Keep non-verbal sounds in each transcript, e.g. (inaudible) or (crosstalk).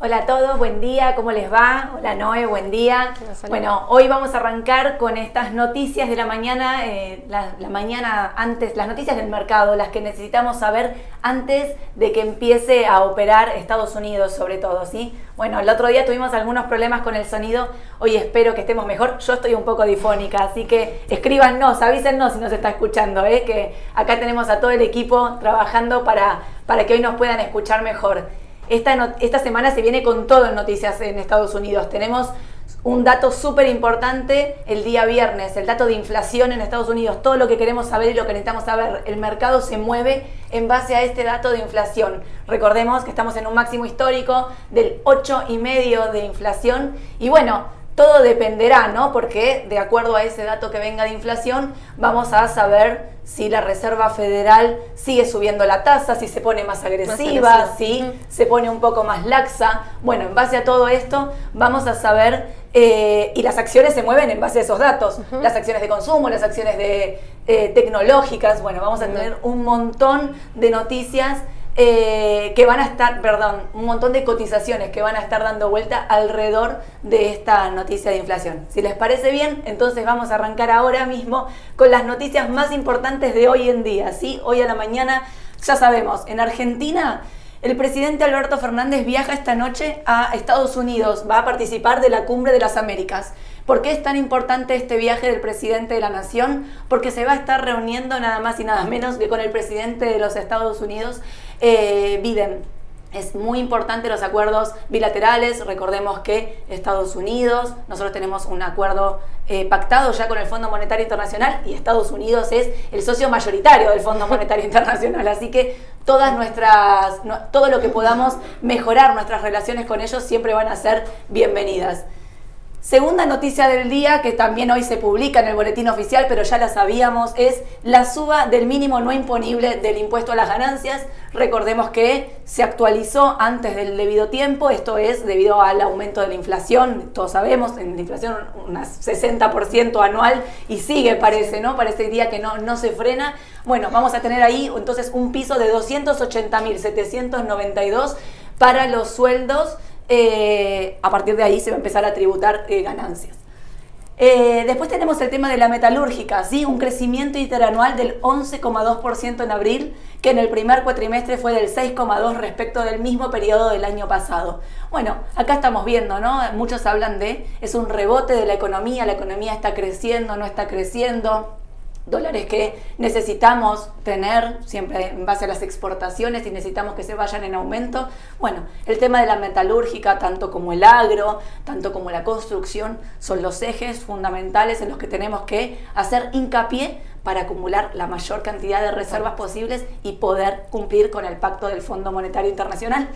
Hola a todos, buen día, ¿cómo les va? Hola Noé, buen día. Bueno, hoy vamos a arrancar con estas noticias de la mañana, eh, la, mañana antes, las noticias del mercado, las que necesitamos saber antes de que empiece a operar Estados Unidos sobre todo, ¿sí? Bueno, el otro día tuvimos algunos problemas con el sonido, hoy espero que estemos mejor, yo estoy un poco difónica, así que escríbanos, avísennos si nos está escuchando, ¿eh? que acá tenemos a todo el equipo trabajando para, para que hoy nos puedan escuchar mejor. Esta, esta semana se viene con todo en noticias en Estados Unidos. Tenemos un dato súper importante el día viernes, el dato de inflación en Estados Unidos, todo lo que queremos saber y lo que necesitamos saber. El mercado se mueve en base a este dato de inflación. Recordemos que estamos en un máximo histórico del 8,5 de inflación y bueno, todo dependerá, ¿no? Porque de acuerdo a ese dato que venga de inflación, vamos a saber si la Reserva Federal sigue subiendo la tasa, si se pone más agresiva, si se pone un poco más laxa. Bueno, en base a todo esto, vamos a saber, eh, y las acciones se mueven en base a esos datos, las acciones de consumo, las acciones de, eh, tecnológicas, bueno, vamos a tener un montón de noticias eh, que van a estar, perdón, un montón de cotizaciones que van a estar dando vuelta alrededor de esta noticia de inflación. Si les parece bien, entonces vamos a arrancar ahora mismo con las noticias más importantes de hoy en día. ¿sí? Hoy a la mañana, ya sabemos, en Argentina el presidente Alberto Fernández viaja esta noche a Estados Unidos, va a participar de la Cumbre de las Américas. ¿Por qué es tan importante este viaje del presidente de la Nación? Porque se va a estar reuniendo nada más y nada menos que con el presidente de los Estados Unidos, eh, Biden. Es muy importante los acuerdos bilaterales. Recordemos que Estados Unidos, nosotros tenemos un acuerdo eh, pactado ya con el Fondo Monetario Internacional y Estados Unidos es el socio mayoritario del Fondo Monetario (laughs) Internacional. Así que todas nuestras, todo lo que podamos mejorar nuestras relaciones con ellos siempre van a ser bienvenidas. Segunda noticia del día, que también hoy se publica en el boletín oficial, pero ya la sabíamos, es la suba del mínimo no imponible del impuesto a las ganancias. Recordemos que se actualizó antes del debido tiempo, esto es debido al aumento de la inflación, todos sabemos, en la inflación un 60% anual y sigue parece, ¿no? Parece día que no, no se frena. Bueno, vamos a tener ahí entonces un piso de 280.792 para los sueldos eh, a partir de ahí se va a empezar a tributar eh, ganancias. Eh, después tenemos el tema de la metalúrgica, ¿sí? un crecimiento interanual del 11,2% en abril, que en el primer cuatrimestre fue del 6,2% respecto del mismo periodo del año pasado. Bueno, acá estamos viendo, ¿no? Muchos hablan de, es un rebote de la economía, la economía está creciendo, no está creciendo dólares que necesitamos tener siempre en base a las exportaciones y necesitamos que se vayan en aumento. Bueno, el tema de la metalúrgica, tanto como el agro, tanto como la construcción, son los ejes fundamentales en los que tenemos que hacer hincapié para acumular la mayor cantidad de reservas posibles y poder cumplir con el pacto del Fondo Monetario Internacional.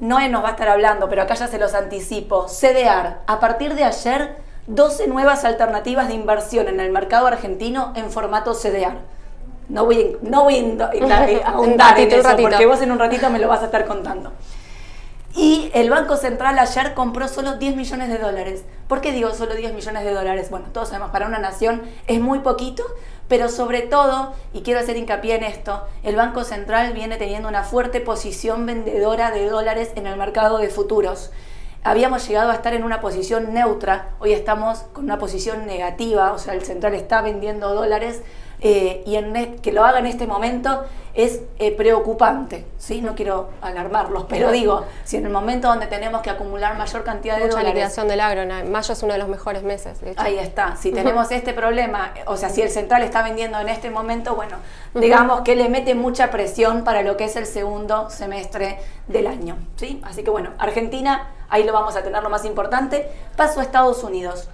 Noé nos va a estar hablando, pero acá ya se los anticipo. CDR, a partir de ayer 12 nuevas alternativas de inversión en el mercado argentino en formato CDR. No voy, no voy a (laughs) ahondar en eso, porque vos en un ratito me lo vas a estar contando. Y el Banco Central ayer compró solo 10 millones de dólares. ¿Por qué digo solo 10 millones de dólares? Bueno, todos sabemos, para una nación es muy poquito, pero sobre todo, y quiero hacer hincapié en esto, el Banco Central viene teniendo una fuerte posición vendedora de dólares en el mercado de futuros habíamos llegado a estar en una posición neutra, hoy estamos con una posición negativa, o sea, el central está vendiendo dólares eh, y en que lo haga en este momento es eh, preocupante, ¿sí? No quiero alarmarlos, pero digo, si en el momento donde tenemos que acumular mayor cantidad de Mucha dólares... liquidación del agro, mayo es uno de los mejores meses. Ahí está, si tenemos este problema, o sea, si el central está vendiendo en este momento, bueno, digamos que le mete mucha presión para lo que es el segundo semestre del año, ¿sí? Así que bueno, Argentina, ahí lo vamos a tener lo más importante. Paso a Estados Unidos.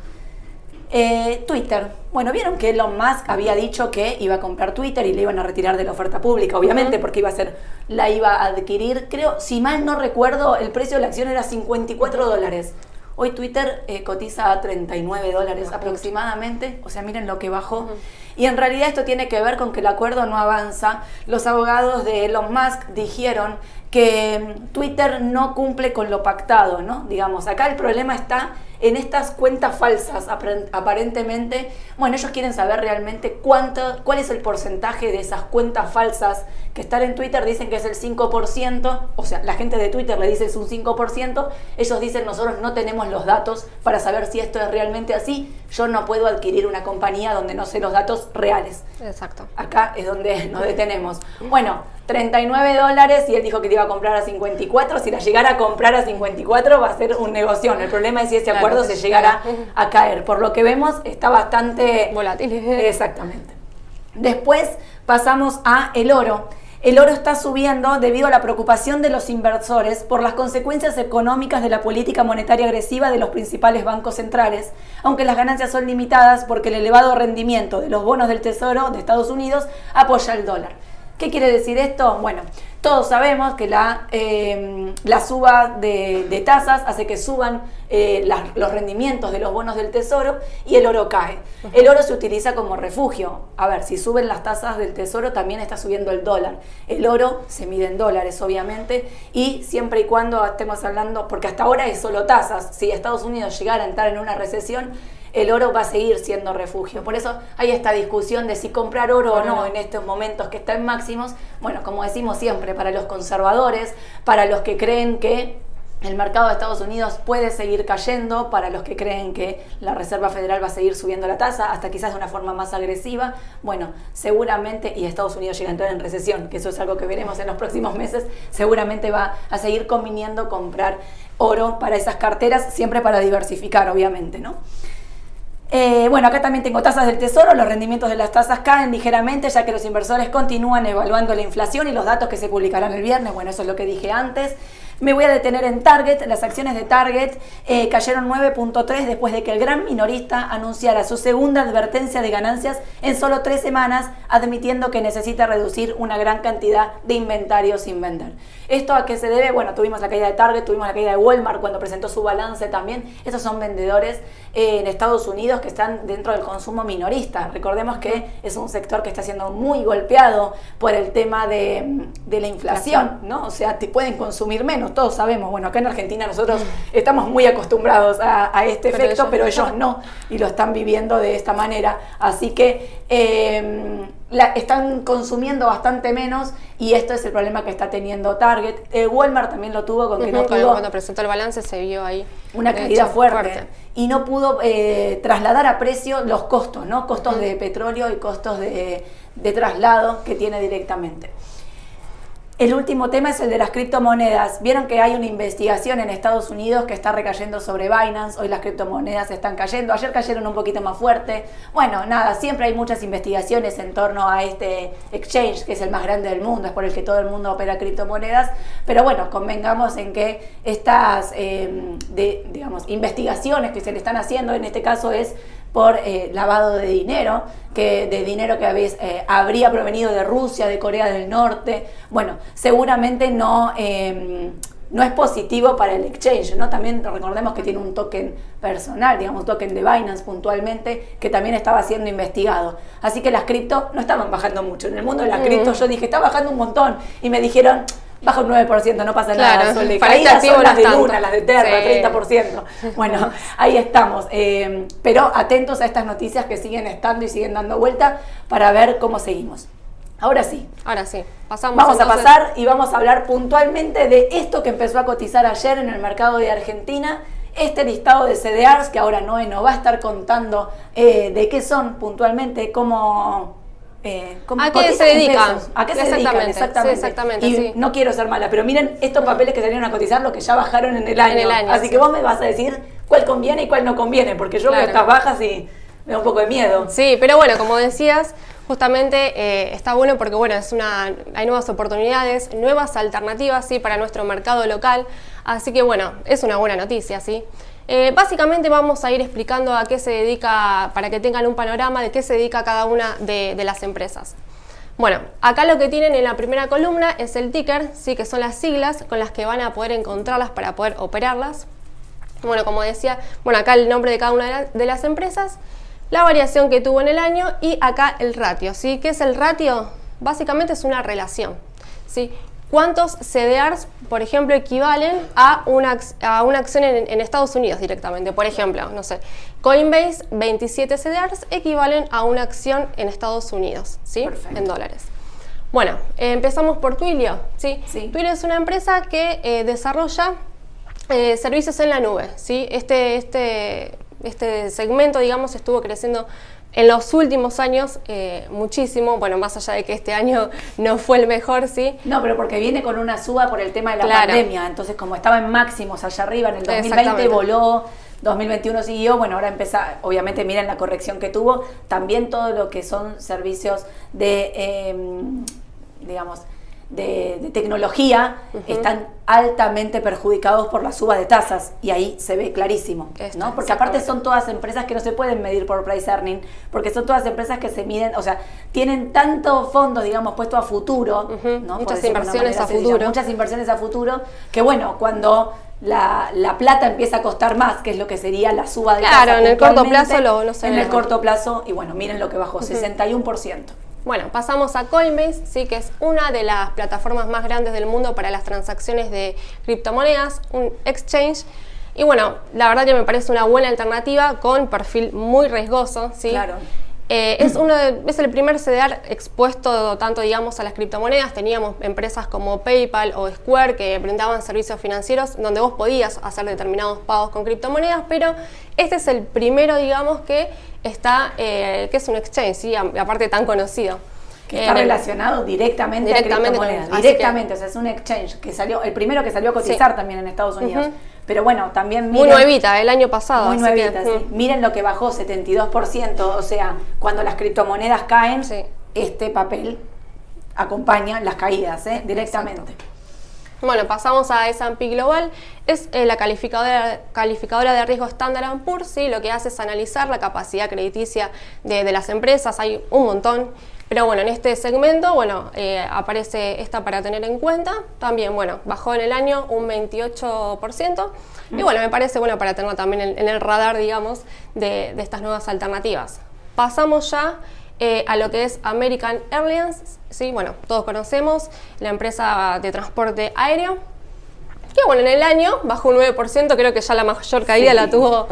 Eh, Twitter. Bueno, vieron que Elon Musk había dicho que iba a comprar Twitter y le iban a retirar de la oferta pública, obviamente, porque iba a ser, la iba a adquirir. Creo, si mal no recuerdo, el precio de la acción era 54 dólares. Hoy Twitter eh, cotiza a 39 dólares aproximadamente, o sea, miren lo que bajó. Y en realidad esto tiene que ver con que el acuerdo no avanza. Los abogados de Elon Musk dijeron que mm, Twitter no cumple con lo pactado, ¿no? Digamos, acá el problema está en estas cuentas falsas, aparentemente, bueno, ellos quieren saber realmente cuánto, cuál es el porcentaje de esas cuentas falsas que están en Twitter, dicen que es el 5%, o sea, la gente de Twitter le dice es un 5%, ellos dicen nosotros no tenemos los datos para saber si esto es realmente así, yo no puedo adquirir una compañía donde no sé los datos reales. Exacto. Acá es donde nos detenemos. Bueno, 39 dólares y él dijo que te iba a comprar a 54, si la llegara a comprar a 54 va a ser un negocio. El problema es si ese acuerdo se llegara a caer. Por lo que vemos, está bastante volátil. Exactamente. Después pasamos a el oro. El oro está subiendo debido a la preocupación de los inversores por las consecuencias económicas de la política monetaria agresiva de los principales bancos centrales, aunque las ganancias son limitadas porque el elevado rendimiento de los bonos del Tesoro de Estados Unidos apoya el dólar. ¿Qué quiere decir esto? Bueno, todos sabemos que la, em, la suba de, tasas hace que suban eh, los rendimientos de los bonos del tesoro y el oro cae. El oro se utiliza como refugio. A ver, si suben las tasas del tesoro también está subiendo el dólar. El oro se mide en dólares, obviamente, y siempre y cuando estemos hablando, porque hasta ahora es solo tasas, si Estados Unidos llegara a entrar en una recesión, el oro va a seguir siendo refugio. Por eso hay esta discusión de si comprar oro o no en estos momentos que está en máximos. Bueno, como decimos siempre, para los conservadores, para los que creen que el mercado de Estados Unidos puede seguir cayendo para los que creen que la Reserva Federal va a seguir subiendo la tasa, hasta quizás de una forma más agresiva. Bueno, seguramente, y Estados Unidos llega a entrar en recesión, que eso es algo que veremos en los próximos meses, seguramente va a seguir conviniendo comprar oro para esas carteras, siempre para diversificar, obviamente, ¿no? Eh, bueno, acá también tengo tasas del tesoro, los rendimientos de las tasas caen ligeramente ya que los inversores continúan evaluando la inflación y los datos que se publicarán el viernes, bueno, eso es lo que dije antes. Me voy a detener en Target. Las acciones de Target eh, cayeron 9.3 después de que el gran minorista anunciara su segunda advertencia de ganancias en solo tres semanas, admitiendo que necesita reducir una gran cantidad de inventario sin vender. ¿Esto a qué se debe? Bueno, tuvimos la caída de Target, tuvimos la caída de Walmart cuando presentó su balance también. Esos son vendedores eh, en Estados Unidos que están dentro del consumo minorista. Recordemos que es un sector que está siendo muy golpeado por el tema de, de la inflación, ¿no? O sea, te pueden consumir menos todos sabemos, bueno, acá en Argentina nosotros estamos muy acostumbrados a, este efecto, pero ellos no, y lo están viviendo de esta manera. Así que em, la, están consumiendo bastante menos y esto es el problema que está teniendo Target. Eh, Walmart también lo tuvo con que no pudo... Cuando presentó el balance se vio ahí. Una caída fuerte, Y no pudo eh, trasladar a precio los costos, ¿no? Costos de petróleo y costos de traslado que tiene directamente. El último tema es el de las criptomonedas. Vieron que hay una investigación en Estados Unidos que está recayendo sobre Binance. Hoy las criptomonedas están cayendo. Ayer cayeron un poquito más fuerte. Bueno, nada, siempre hay muchas investigaciones en torno a este exchange, que es el más grande del mundo, es por el que todo el mundo opera criptomonedas. Pero bueno, convengamos en que estas, eh, digamos, investigaciones que se le están haciendo, en este caso es por eh, lavado de dinero, que, de dinero que habéis, eh, habría provenido de Rusia, de Corea del Norte. Bueno, seguramente no, em, no es positivo para el exchange, ¿no? También recordemos que tiene un token personal, digamos, un token de Binance puntualmente, que también estaba siendo investigado. Así que las cripto no estaban bajando mucho. En el mundo de las cripto yo dije, está bajando un montón. Y me dijeron, baja un 9%, no pasa nada. Sol de caída son las de Luna, las de Terra, 30%. Bueno, (laughs) ahí estamos. Eh, pero atentos a estas noticias que siguen estando y siguen dando vuelta para ver cómo seguimos. Ahora sí. Ahora sí. Pasamos vamos a pasar y vamos a hablar puntualmente de esto que empezó a cotizar ayer en el mercado de Argentina. Este listado de CDRs que ahora Noé nos va a estar contando eh, de qué son puntualmente, cómo eh, ¿A qué se dedican? ¿A qué se dedican? Exactamente. y no quiero ser mala, pero miren estos papeles que salieron a cotizar, los que ya bajaron en el año. Así que vos me vas a decir cuál conviene y cuál no conviene, porque yo veo estas bajas y me da un poco de miedo. Sí, pero bueno, como decías, justamente eh, está bueno porque bueno, es una, hay nuevas oportunidades, nuevas alternativas ¿sí? para nuestro mercado local. Así que bueno, es una buena noticia, ¿sí? Eh, básicamente vamos a ir explicando a qué se dedica, para que tengan un panorama de qué se dedica cada una de, las empresas. Bueno, acá lo que tienen en la primera columna es el ticker, sí que son las siglas con las que van a poder encontrarlas para poder operarlas. Bueno, como decía, bueno, acá el nombre de cada una de, las empresas, la variación que tuvo en el año y acá el ratio, ¿sí? ¿Qué es el ratio? Básicamente es una relación, ¿sí? Cuántos CDRs, por ejemplo, equivalen a una, a una acción en, Estados Unidos directamente. Por ejemplo, no sé, Coinbase, 27 CDRs equivalen a una acción en Estados Unidos, ¿sí? En dólares. Bueno, empezamos por Twilio, ¿sí? Twilio es una empresa que eh, desarrolla eh, servicios en la nube, ¿sí? Este, este, este segmento, digamos, estuvo creciendo en los últimos años, eh, muchísimo, bueno, más allá de que este año (laughs) no fue el mejor, sí. No, pero porque viene con una suba por el tema de la pandemia, entonces como estaba en máximos allá arriba, en el 2020 voló, 2021 siguió, bueno, ahora empieza, obviamente miren la corrección que tuvo, también todo lo que son servicios de, em, digamos, de, tecnología están altamente perjudicados por la suba de tasas y ahí se ve clarísimo, ¿no? Porque aparte son todas empresas que no se pueden medir por price earning, porque son todas empresas que se miden, o sea, tienen tanto fondos, digamos, puesto a futuro, Muchas inversiones a futuro. muchas inversiones a futuro, que bueno, cuando la, plata empieza a costar más, que es lo que sería la suba de Claro, en el corto plazo lo, no En el corto plazo, y bueno, miren lo que bajó, 61%. Bueno, pasamos a Coinbase, sí, que es una de las plataformas más grandes del mundo para las transacciones de criptomonedas, un exchange. Y bueno, la verdad que me parece una buena alternativa con perfil muy riesgoso, ¿sí? Claro. Eh, es, uno es el primer CDR expuesto tanto, digamos, a las criptomonedas. Teníamos empresas como PayPal o Square que brindaban servicios financieros donde vos podías hacer determinados pagos con criptomonedas, pero este es el primero, digamos, que está, eh, que es un exchange, ¿sí? aparte tan conocido. Que está relacionado directamente, a criptomonedas. directamente, o sea, es un exchange que salió, el primero que salió a cotizar también en Estados Unidos. Pero bueno, también Muy nuevita, el año pasado. Muy nuevita, sí. Miren lo que bajó, 72%. O sea, cuando las criptomonedas caen, este papel acompaña las caídas, ¿eh? directamente. Bueno, pasamos a S&P Global. Es eh, la calificadora, calificadora de riesgo Standard Poor's, ¿sí? lo que hace es analizar la capacidad crediticia de, de las empresas. Hay un montón. Pero bueno, en este segmento, bueno, eh, aparece esta para tener en cuenta. También, bueno, bajó en el año un 28%. Y bueno, me parece bueno para tenerlo también en, el radar, digamos, de, estas nuevas alternativas. Pasamos ya eh, a lo que es American Airlines. Sí, bueno, todos conocemos la empresa de transporte aéreo. Que bueno, en el año bajó un 9%, creo que ya la mayor caída la tuvo.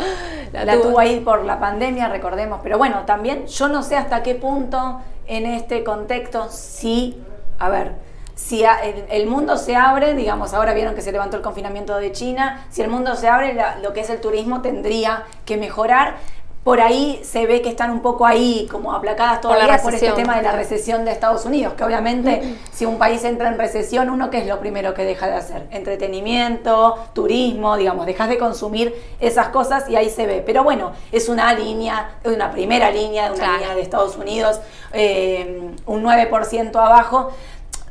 La, tuvo ahí por la pandemia, recordemos. Pero bueno, también yo no sé hasta qué punto en este contexto si, a ver, si el, mundo se abre, digamos, ahora vieron que se levantó el confinamiento de China, si el mundo se abre, lo que es el turismo tendría que mejorar, por ahí se ve que están un poco ahí como aplacadas todavía por, este tema de la recesión de Estados Unidos, que obviamente si un país entra en recesión, uno qué es lo primero que deja de hacer? Entretenimiento, turismo, digamos, dejas de consumir esas cosas y ahí se ve. Pero bueno, es una línea, una primera línea, de una línea de Estados Unidos, eh, un 9% abajo.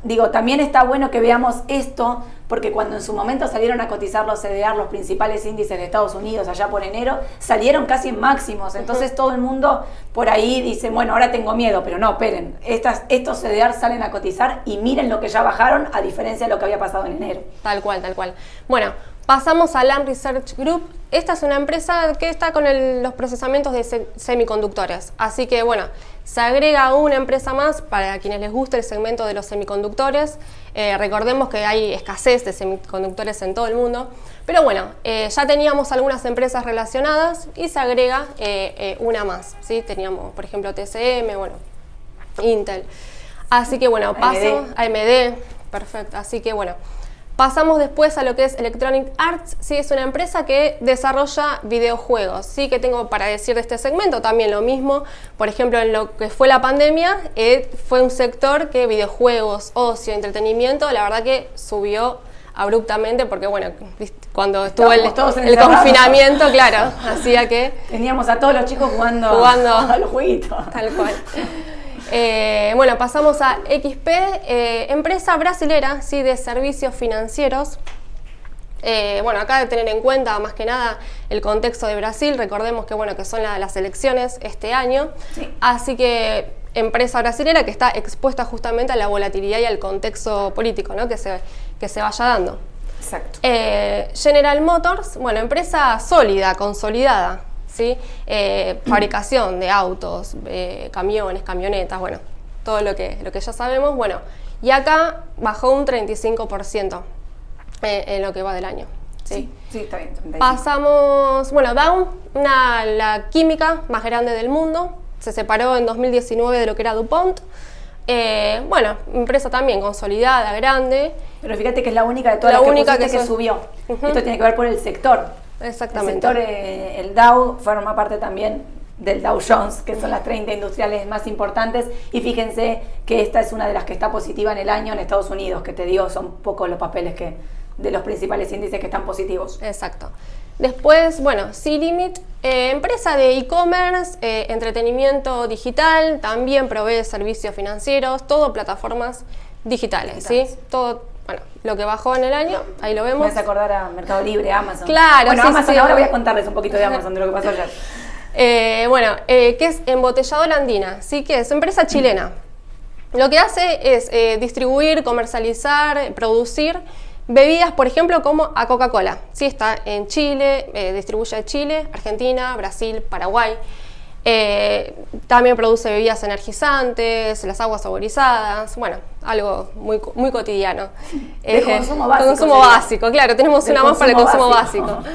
Digo, también está bueno que veamos esto porque cuando en su momento salieron a cotizar los CDR, los principales índices de Estados Unidos, allá por enero, salieron casi en máximos. Entonces todo el mundo por ahí dice, bueno, ahora tengo miedo, pero no, esperen, estas, estos CDR salen a cotizar y miren lo que ya bajaron a diferencia de lo que había pasado en enero. Tal cual, tal cual. Bueno, Pasamos a Lam Research Group. Esta es una empresa que está con los procesamientos de semiconductores. Así que bueno, se agrega una empresa más para quienes les guste el segmento de los semiconductores. Eh, recordemos que hay escasez de semiconductores en todo el mundo. Pero bueno, eh, ya teníamos algunas empresas relacionadas y se agrega eh, una más. ¿sí? Teníamos, por ejemplo, TCM, bueno, Intel. Así que bueno, paso a AMD. Perfecto. Así que bueno. Pasamos después a lo que es Electronic Arts, sí, es una empresa que desarrolla videojuegos, sí, que tengo para decir de este segmento, también lo mismo, por ejemplo, en lo que fue la pandemia, eh, fue un sector que videojuegos, ocio, entretenimiento, la verdad que subió abruptamente porque bueno, cuando estuvo el, el confinamiento, claro, (laughs) hacía que... Teníamos a todos los chicos jugando, jugando (laughs) a los jueguitos. Tal cual. Eh, bueno, pasamos a XP, eh, empresa brasilera ¿sí? de servicios financieros. Eh, bueno, acá de tener en cuenta más que nada el contexto de Brasil, recordemos que bueno, que son las elecciones este año, así que empresa brasilera que está expuesta justamente a la volatilidad y al contexto político ¿no? que, se, que se vaya dando. Exacto. General Motors, bueno, empresa sólida, consolidada, ¿sí? Eh, fabricación de autos, eh, camiones, camionetas, bueno, todo lo que, lo que ya sabemos. Bueno, y acá bajó un 35% en, en lo que va del año. Sí, sí, está bien. Pasamos, bueno, Dow, una, la química más grande del mundo, se separó en 2019 de lo que era DuPont. Eh, bueno, empresa también consolidada, grande. Pero fíjate que es la única de todas La las única que, que que su- subió. Esto tiene que ver por el sector. Exactamente. El sector, eh, el Dow, forma parte también del Dow Jones, que son las 30 industriales más importantes. Y fíjense que esta es una de las que está positiva en el año en Estados Unidos, que te digo, son pocos los papeles que de los principales índices que están positivos. Exacto. Después, bueno, C-Limit, eh, empresa de e-commerce, eh, entretenimiento digital, también provee servicios financieros, todo plataformas digitales, Digitales. ¿sí? Todo, bueno, lo que bajó en el año, ahí lo Me vemos. hace acordar a Mercado Libre, Amazon. Claro, Bueno, sí, Amazon, sí, ahora sí. voy a contarles un poquito de Amazon, de lo que pasó ayer. (laughs) Eh, bueno, eh, que es embotelladora andina, sí que es empresa chilena. Lo que hace es eh, distribuir, comercializar, producir bebidas, por ejemplo, como a Coca-Cola. Sí, está en Chile, eh, distribuye a Chile, Argentina, Brasil, Paraguay. Eh, también produce bebidas energizantes, las aguas saborizadas, bueno, algo muy, muy cotidiano. De consumo básico Consumo sería. básico, claro, tenemos una más para el consumo consumo básico. básico.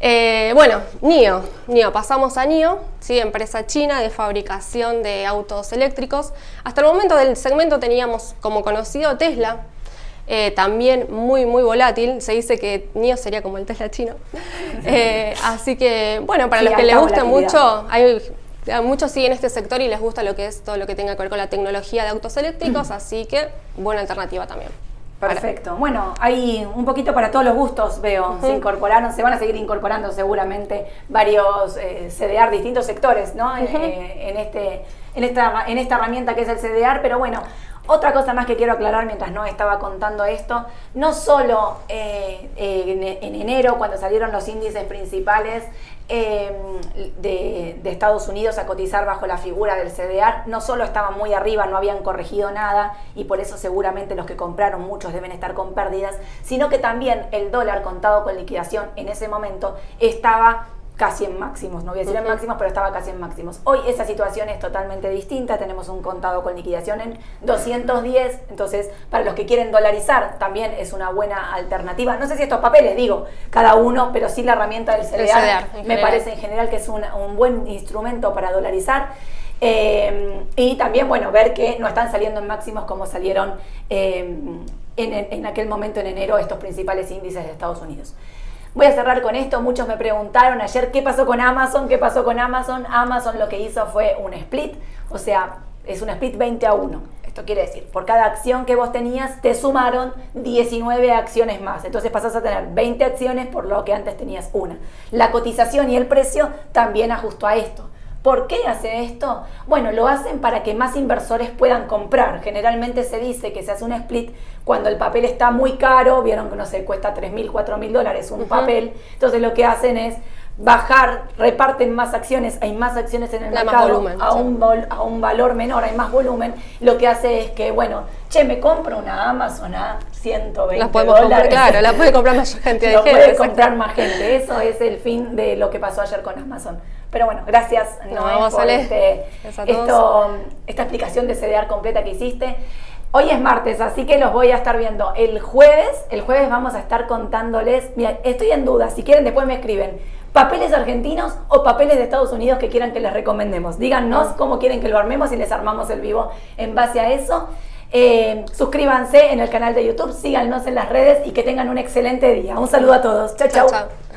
Eh, bueno, NIO, NIO, pasamos a NIO, ¿sí? empresa china de fabricación de autos eléctricos. Hasta el momento del segmento teníamos como conocido Tesla, eh, también muy, muy volátil. Se dice que NIO sería como el Tesla chino. (laughs) Eh, así que, bueno, para Sí, los que les guste volatilidad. mucho, hay, a muchos siguen este sector y les gusta lo que es todo lo que tenga que ver con la tecnología de autos eléctricos, (clears throat) así que buena alternativa también. Perfecto. Bueno, hay un poquito para todos los gustos, veo. Se incorporaron, se van a seguir incorporando seguramente varios eh, CDR, distintos sectores, ¿no? Eh, en, este, en, esta, en esta herramienta que es el CDR, pero bueno. Otra cosa más que quiero aclarar mientras no estaba contando esto, no solo eh, eh, en, en enero, cuando salieron los índices principales eh, de, de Estados Unidos a cotizar bajo la figura del CDR, no solo estaban muy arriba, no habían corregido nada y por eso seguramente los que compraron muchos deben estar con pérdidas, sino que también el dólar contado con liquidación en ese momento estaba casi en máximos, no voy a decir en máximos, pero estaba casi en máximos. Hoy esa situación es totalmente distinta, tenemos un contado con liquidación en 210, entonces para los que quieren dolarizar también es una buena alternativa. No sé si estos papeles, digo, cada uno, pero sí la herramienta del en me parece en general que es una- un buen instrumento para dolarizar. Eh, y también, bueno, ver que no están saliendo en máximos como salieron eh, en, en aquel momento en enero estos principales índices de Estados Unidos. Voy a cerrar con esto. Muchos me preguntaron ayer qué pasó con Amazon, qué pasó con Amazon. Amazon lo que hizo fue un split, o sea, es un split 20 a 1. Esto quiere decir, por cada acción que vos tenías, te sumaron 19 acciones más. Entonces pasás a tener 20 acciones por lo que antes tenías una. La cotización y el precio también ajustó a esto. ¿Por qué hace esto? Bueno, lo hacen para que más inversores puedan comprar. Generalmente se dice que se hace un split cuando el papel está muy caro, vieron que no sé, cuesta 3 mil, 4 mil dólares un papel. Entonces lo que hacen es bajar, reparten más acciones, hay más acciones en el mercado volumen, a, sí. un vol- a un valor menor, hay más volumen. Lo que hace es que, bueno, che, me compro una Amazon a 120 Las podemos comprar, dólares. claro, la puede comprar más (laughs) gente. Lo puede comprar más gente. Eso es el fin de lo que pasó ayer con Amazon. Pero bueno, gracias No, Noé, vos, por este- esto, esta explicación de CDR completa que hiciste. Hoy es martes, así que los voy a estar viendo el jueves. El jueves vamos a estar contándoles. Mira, estoy en duda. Si quieren, después me escriben. ¿Papeles argentinos o papeles de Estados Unidos que quieran que les recomendemos? Díganos cómo quieren que lo armemos y les armamos el vivo en base a eso. Eh, suscríbanse en el canal de YouTube, síganos en las redes y que tengan un excelente día. Un saludo a todos. Chao, chao. chau.